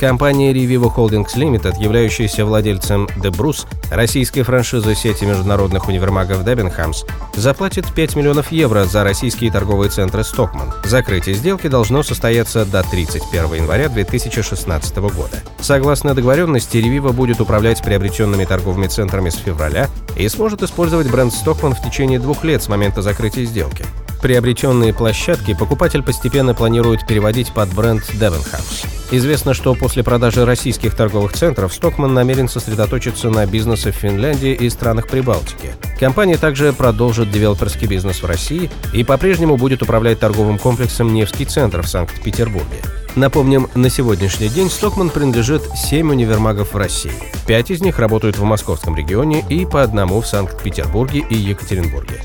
Компания Revivo Holdings Limited, являющаяся владельцем The Bruce, российской франшизы сети международных универмагов Debenhams, заплатит 5 миллионов евро за российские торговые центры Стокман. Закрытие сделки должно состояться до 31 января 2016 года. Согласно договоренности, Revivo будет управлять приобретенными торговыми центрами с февраля и сможет использовать бренд Стокман в течение двух лет с момента закрытия сделки. Приобретенные площадки покупатель постепенно планирует переводить под бренд Debenhams. Известно, что после продажи российских торговых центров Стокман намерен сосредоточиться на бизнесе в Финляндии и странах Прибалтики. Компания также продолжит девелоперский бизнес в России и по-прежнему будет управлять торговым комплексом «Невский центр» в Санкт-Петербурге. Напомним, на сегодняшний день Стокман принадлежит 7 универмагов в России. Пять из них работают в московском регионе и по одному в Санкт-Петербурге и Екатеринбурге.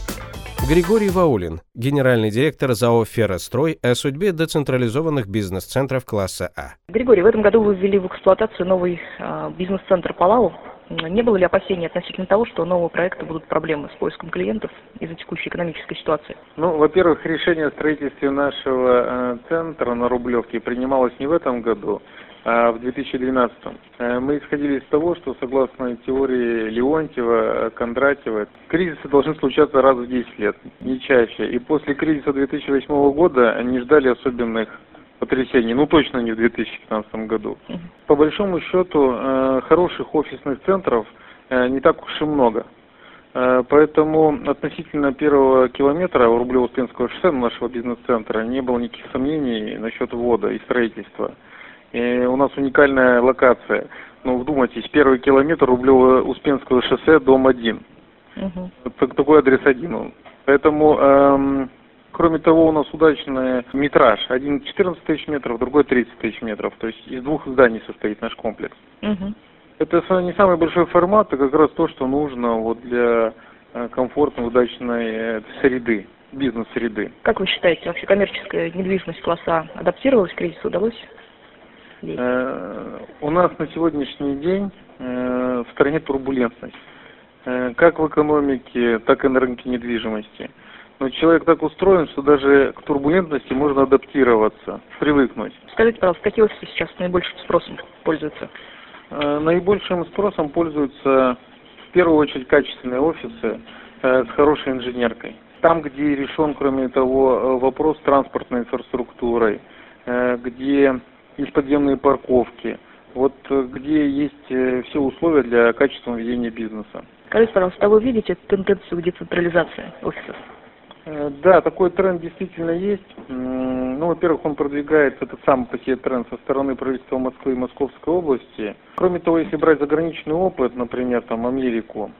Григорий Ваулин, генеральный директор ЗАО «Феррострой» о судьбе децентрализованных бизнес-центров класса А. Григорий, в этом году вы ввели в эксплуатацию новый э, бизнес-центр «Палау». Не было ли опасений относительно того, что у нового проекта будут проблемы с поиском клиентов из-за текущей экономической ситуации? Ну, во-первых, решение о строительстве нашего э, центра на Рублевке принималось не в этом году, в 2012. Э, мы исходили из того, что согласно теории Леонтьева, Кондратьева, кризисы должны случаться раз в 10 лет, не чаще. И после кризиса 2008 года не ждали особенных потрясений, ну точно не в 2015 году. По большому счету, э, хороших офисных центров э, не так уж и много. Поэтому относительно первого километра Рублево-Успенского шоссе нашего бизнес-центра не было никаких сомнений насчет ввода и строительства. И у нас уникальная локация. Ну, вдумайтесь, первый километр Рублево-Успенского шоссе, дом 1. Угу. Такой адрес один. Поэтому, эм, кроме того, у нас удачный метраж. Один 14 тысяч метров, другой 30 тысяч метров. То есть из двух зданий состоит наш комплекс. Угу. Это не самый большой формат, а как раз то, что нужно вот для э, комфортной, удачной э, среды бизнес-среды. Как вы считаете, вообще коммерческая недвижимость класса адаптировалась к кризису, удалось? Э, у нас на сегодняшний день э, в стране турбулентность. Э, как в экономике, так и на рынке недвижимости. Но человек так устроен, что даже к турбулентности можно адаптироваться, привыкнуть. Скажите, пожалуйста, какие офисы сейчас наибольшим спросом пользуются? Наибольшим спросом пользуются в первую очередь качественные офисы с хорошей инженеркой. Там, где решен, кроме того, вопрос с транспортной инфраструктурой, где есть подземные парковки, вот э, где есть э, все условия для качественного ведения бизнеса. Скажите, пожалуйста, а вы видите тенденцию децентрализации офисов? Э, да, такой тренд действительно есть. Ну, во-первых, он продвигается, этот самый по себе тренд, со стороны правительства Москвы и Московской области. Кроме того, если брать заграничный опыт, например, там Америку,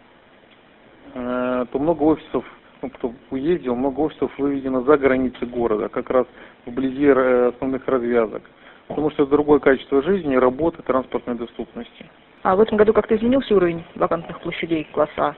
то много офисов, ну, кто уездил, много офисов выведено за границы города, как раз вблизи основных развязок потому что это другое качество жизни, работы, транспортной доступности. А в этом году как-то изменился уровень вакантных площадей класса А?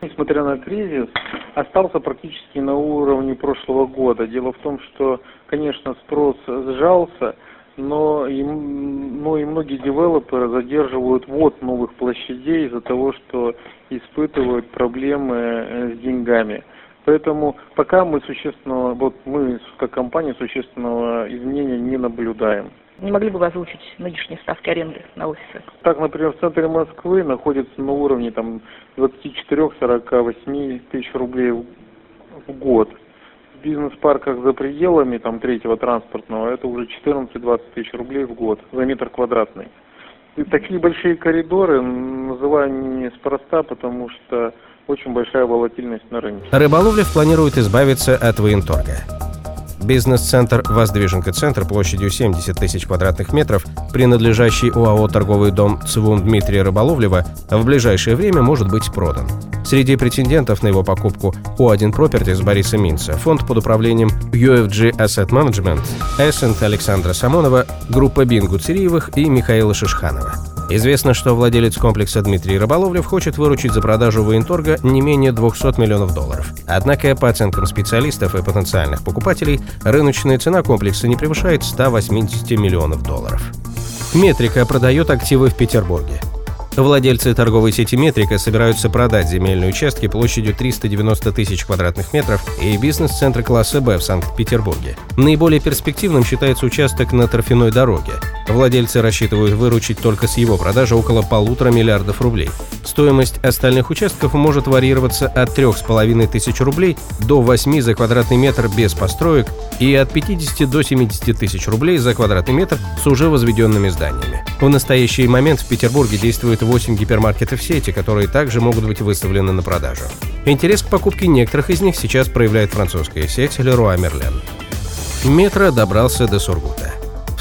Несмотря на кризис, остался практически на уровне прошлого года. Дело в том, что, конечно, спрос сжался, но и, но и многие девелоперы задерживают ввод новых площадей из-за того, что испытывают проблемы э, с деньгами. Поэтому пока мы существенного, вот мы как компания существенного изменения не наблюдаем. Не могли бы вы озвучить нынешние ставки аренды на офисы? Так, например, в центре Москвы находится на уровне там 24-48 тысяч рублей в год. В бизнес-парках за пределами там третьего транспортного это уже 14-20 тысяч рублей в год за метр квадратный. И такие большие коридоры называю неспроста, потому что очень большая волатильность на рынке. Рыболовлев планирует избавиться от военторга. Бизнес-центр «Воздвиженка-центр» площадью 70 тысяч квадратных метров, принадлежащий УАО «Торговый дом ЦВУН» Дмитрия Рыболовлева, в ближайшее время может быть продан. Среди претендентов на его покупку У1 Properties Бориса Минца, фонд под управлением UFG Asset Management, Эссент Александра Самонова, группа Бингу Цириевых и Михаила Шишханова. Известно, что владелец комплекса Дмитрий Рыболовлев хочет выручить за продажу военторга не менее 200 миллионов долларов. Однако, по оценкам специалистов и потенциальных покупателей, рыночная цена комплекса не превышает 180 миллионов долларов. Метрика продает активы в Петербурге. Владельцы торговой сети «Метрика» собираются продать земельные участки площадью 390 тысяч квадратных метров и бизнес-центр класса «Б» в Санкт-Петербурге. Наиболее перспективным считается участок на торфяной дороге. Владельцы рассчитывают выручить только с его продажи около полутора миллиардов рублей. Стоимость остальных участков может варьироваться от 3,5 тысяч рублей до 8 за квадратный метр без построек и от 50 до 70 тысяч рублей за квадратный метр с уже возведенными зданиями. В настоящий момент в Петербурге действует 8 гипермаркетов сети, которые также могут быть выставлены на продажу. Интерес к покупке некоторых из них сейчас проявляет французская сеть Leroy Merlin. Метро добрался до Сургута.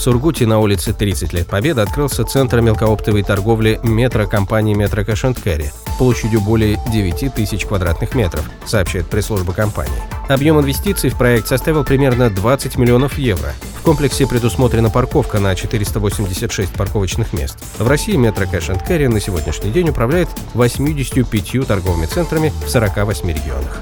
Сургуте на улице 30 лет Победы открылся центр мелкооптовой торговли метро компании «Метро Кэш Керри» площадью более 9 тысяч квадратных метров, сообщает пресс-служба компании. Объем инвестиций в проект составил примерно 20 миллионов евро. В комплексе предусмотрена парковка на 486 парковочных мест. В России метро Кэш Керри на сегодняшний день управляет 85 торговыми центрами в 48 регионах.